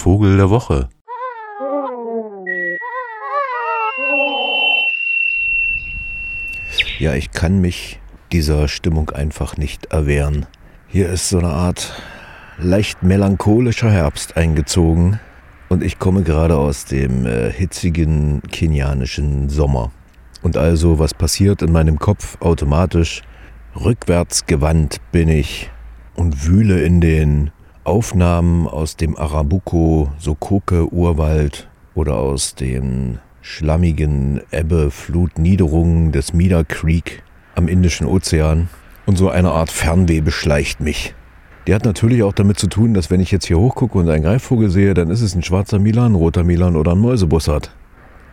Vogel der Woche. Ja, ich kann mich dieser Stimmung einfach nicht erwehren. Hier ist so eine Art leicht melancholischer Herbst eingezogen und ich komme gerade aus dem äh, hitzigen kenianischen Sommer. Und also, was passiert in meinem Kopf automatisch? Rückwärts gewandt bin ich und wühle in den Aufnahmen aus dem Arabuko Sokoke Urwald oder aus den schlammigen Ebbe-Flut-Niederungen des Mida Creek am Indischen Ozean. Und so eine Art Fernweh beschleicht mich. Die hat natürlich auch damit zu tun, dass wenn ich jetzt hier hochgucke und einen Greifvogel sehe, dann ist es ein schwarzer Milan, ein roter Milan oder ein Mäusebussard.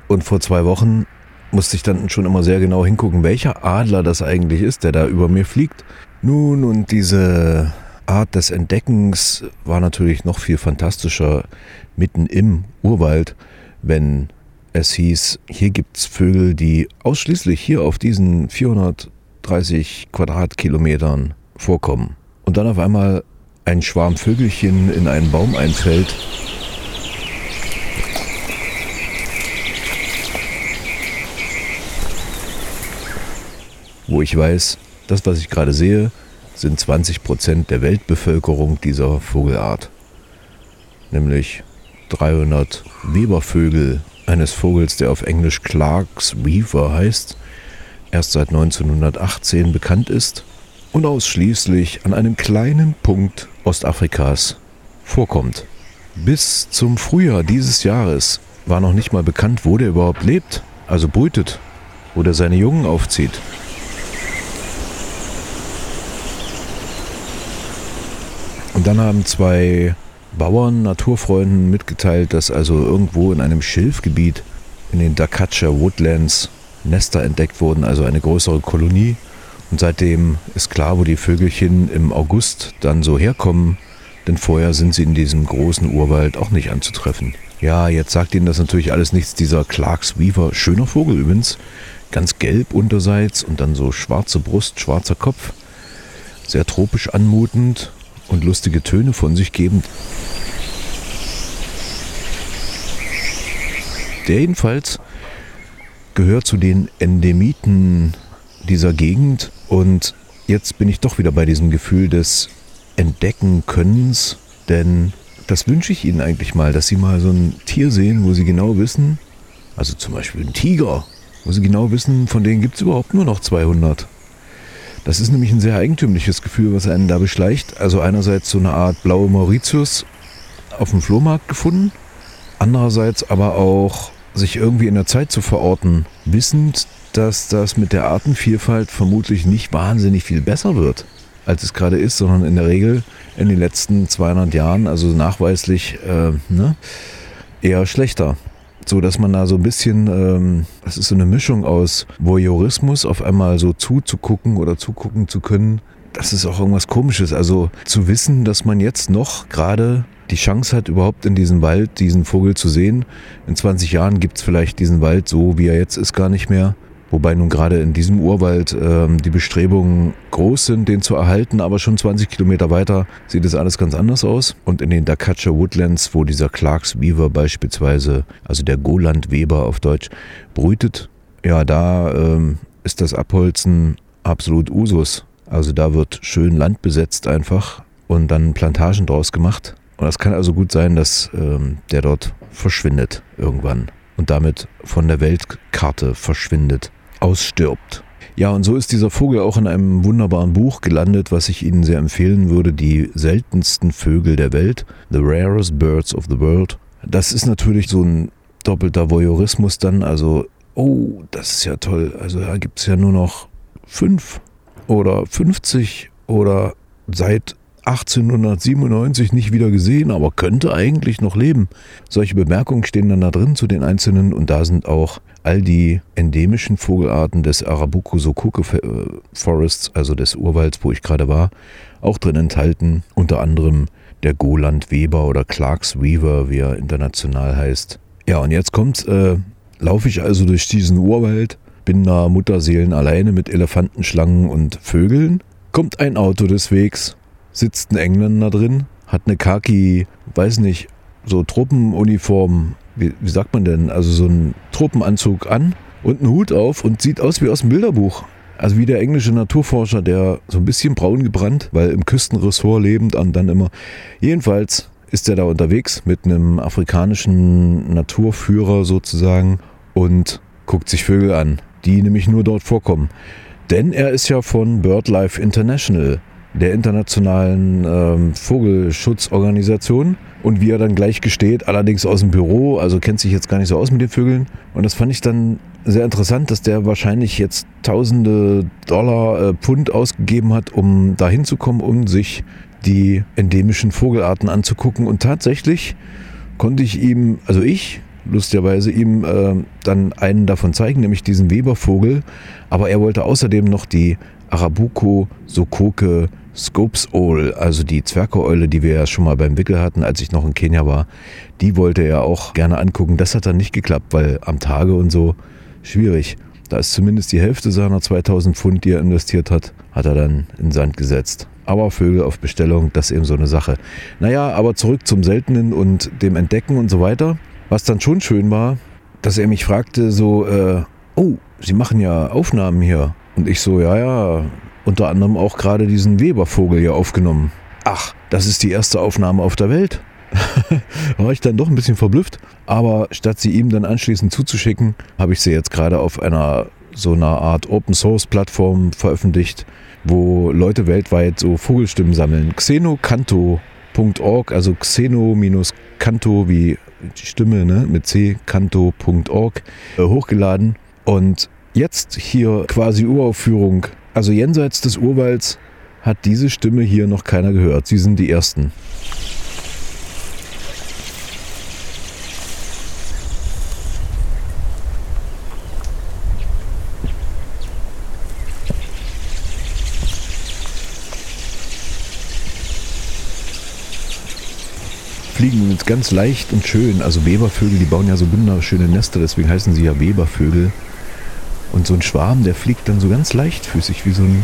Und vor zwei Wochen musste ich dann schon immer sehr genau hingucken, welcher Adler das eigentlich ist, der da über mir fliegt. Nun, und diese Art des Entdeckens war natürlich noch viel fantastischer mitten im Urwald, wenn es hieß, hier gibt es Vögel, die ausschließlich hier auf diesen 430 Quadratkilometern vorkommen. Und dann auf einmal ein Schwarm Vögelchen in einen Baum einfällt wo ich weiß, das, was ich gerade sehe, sind 20 Prozent der Weltbevölkerung dieser Vogelart. Nämlich 300 Webervögel eines Vogels, der auf Englisch Clark's Weaver heißt, erst seit 1918 bekannt ist und ausschließlich an einem kleinen Punkt Ostafrikas vorkommt. Bis zum Frühjahr dieses Jahres war noch nicht mal bekannt, wo der überhaupt lebt, also brütet, wo der seine Jungen aufzieht. Und dann haben zwei Bauern, Naturfreunden mitgeteilt, dass also irgendwo in einem Schilfgebiet in den Dakacha Woodlands Nester entdeckt wurden, also eine größere Kolonie. Und seitdem ist klar, wo die Vögelchen im August dann so herkommen, denn vorher sind sie in diesem großen Urwald auch nicht anzutreffen. Ja, jetzt sagt Ihnen das natürlich alles nichts, dieser Clarks Weaver, schöner Vogel übrigens, ganz gelb unterseits und dann so schwarze Brust, schwarzer Kopf, sehr tropisch anmutend und lustige Töne von sich gebend. Der jedenfalls gehört zu den Endemiten dieser Gegend und jetzt bin ich doch wieder bei diesem Gefühl des Entdecken-Könnens, denn das wünsche ich Ihnen eigentlich mal, dass Sie mal so ein Tier sehen, wo Sie genau wissen, also zum Beispiel ein Tiger, wo Sie genau wissen, von denen gibt es überhaupt nur noch 200. Das ist nämlich ein sehr eigentümliches Gefühl, was einen da beschleicht. Also einerseits so eine Art blaue Mauritius auf dem Flohmarkt gefunden, andererseits aber auch sich irgendwie in der Zeit zu verorten, wissend, dass das mit der Artenvielfalt vermutlich nicht wahnsinnig viel besser wird, als es gerade ist, sondern in der Regel in den letzten 200 Jahren, also nachweislich, äh, ne, eher schlechter so dass man da so ein bisschen, ähm, das ist so eine Mischung aus Voyeurismus, auf einmal so zuzugucken oder zugucken zu können. Das ist auch irgendwas Komisches. Also zu wissen, dass man jetzt noch gerade die Chance hat, überhaupt in diesem Wald diesen Vogel zu sehen. In 20 Jahren gibt es vielleicht diesen Wald so, wie er jetzt ist, gar nicht mehr. Wobei nun gerade in diesem Urwald ähm, die Bestrebungen groß sind, den zu erhalten, aber schon 20 Kilometer weiter sieht es alles ganz anders aus. Und in den Dakacha Woodlands, wo dieser Clarks Weaver beispielsweise, also der Goland Weber auf Deutsch, brütet, ja, da ähm, ist das Abholzen absolut Usus. Also da wird schön Land besetzt einfach und dann Plantagen draus gemacht. Und das kann also gut sein, dass ähm, der dort verschwindet irgendwann und damit von der Weltkarte verschwindet ausstirbt. Ja, und so ist dieser Vogel auch in einem wunderbaren Buch gelandet, was ich Ihnen sehr empfehlen würde, die seltensten Vögel der Welt, The Rarest Birds of the World. Das ist natürlich so ein doppelter Voyeurismus dann, also, oh, das ist ja toll, also da gibt es ja nur noch fünf oder 50 oder seit 1897 nicht wieder gesehen, aber könnte eigentlich noch leben. Solche Bemerkungen stehen dann da drin zu den einzelnen und da sind auch all die endemischen Vogelarten des Arabuko-Sokuke äh, Forests, also des Urwalds, wo ich gerade war, auch drin enthalten. Unter anderem der Goland-Weber oder Clarks Weaver, wie er international heißt. Ja, und jetzt kommt, äh, laufe ich also durch diesen Urwald, bin da Mutterseelen alleine mit Elefanten, Schlangen und Vögeln. Kommt ein Auto des Wegs, sitzt ein Engländer drin, hat eine Kaki, weiß nicht, so Truppenuniform, wie, wie sagt man denn, also so einen Truppenanzug an und einen Hut auf und sieht aus wie aus dem Bilderbuch. Also wie der englische Naturforscher, der so ein bisschen braun gebrannt, weil im Küstenressort lebend und dann immer. Jedenfalls ist er da unterwegs mit einem afrikanischen Naturführer sozusagen und guckt sich Vögel an, die nämlich nur dort vorkommen. Denn er ist ja von BirdLife International, der internationalen ähm, Vogelschutzorganisation. Und wie er dann gleich gesteht, allerdings aus dem Büro, also kennt sich jetzt gar nicht so aus mit den Vögeln. Und das fand ich dann sehr interessant, dass der wahrscheinlich jetzt tausende Dollar, äh, Pfund ausgegeben hat, um da hinzukommen, um sich die endemischen Vogelarten anzugucken. Und tatsächlich konnte ich ihm, also ich, lustigerweise ihm äh, dann einen davon zeigen, nämlich diesen Webervogel. Aber er wollte außerdem noch die Arabuko Sokoke Scopes Owl, also die Zwergeeule, die wir ja schon mal beim Wickel hatten, als ich noch in Kenia war, die wollte er auch gerne angucken. Das hat dann nicht geklappt, weil am Tage und so schwierig. Da ist zumindest die Hälfte seiner 2000 Pfund, die er investiert hat, hat er dann in Sand gesetzt. Aber Vögel auf Bestellung, das ist eben so eine Sache. Naja, aber zurück zum Seltenen und dem Entdecken und so weiter. Was dann schon schön war, dass er mich fragte so, äh, oh, Sie machen ja Aufnahmen hier. Und ich so, ja, ja, unter anderem auch gerade diesen Webervogel hier aufgenommen. Ach, das ist die erste Aufnahme auf der Welt. war ich dann doch ein bisschen verblüfft. Aber statt sie ihm dann anschließend zuzuschicken, habe ich sie jetzt gerade auf einer so einer Art Open Source Plattform veröffentlicht, wo Leute weltweit so Vogelstimmen sammeln. Xenocanto.org, also Xeno-Canto wie die Stimme ne, mit c, canto.org, äh, hochgeladen. Und jetzt hier quasi Uraufführung. Also jenseits des Urwalds hat diese Stimme hier noch keiner gehört. Sie sind die Ersten. fliegen jetzt ganz leicht und schön. Also Webervögel, die bauen ja so wunderschöne Nester, deswegen heißen sie ja Webervögel. Und so ein Schwarm, der fliegt dann so ganz leichtfüßig, wie so ein,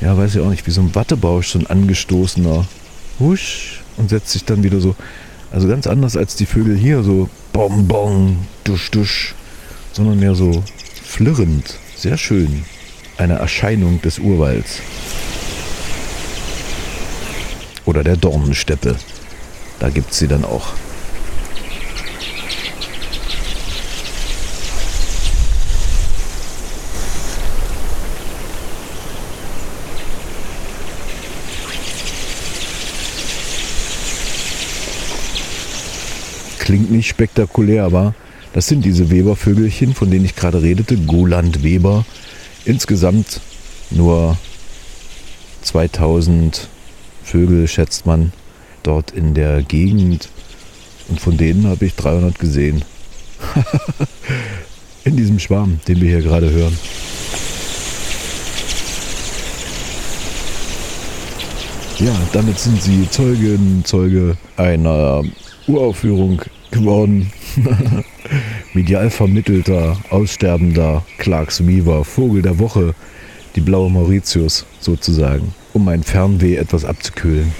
ja, weiß ich auch nicht, wie so ein Wattebausch, so ein angestoßener Husch und setzt sich dann wieder so, also ganz anders als die Vögel hier, so bom, dusch, dusch, sondern mehr so flirrend. Sehr schön. Eine Erscheinung des Urwalds. Oder der Dornensteppe. Da gibt es sie dann auch. Klingt nicht spektakulär, aber das sind diese Webervögelchen, von denen ich gerade redete, Goland Weber. Insgesamt nur 2000 Vögel, schätzt man dort in der Gegend und von denen habe ich 300 gesehen. in diesem Schwarm, den wir hier gerade hören. Ja, damit sind sie Zeugin, Zeuge einer Uraufführung geworden. Medial vermittelter, aussterbender Clarks Weaver, Vogel der Woche, die blaue Mauritius sozusagen, um mein Fernweh etwas abzukühlen.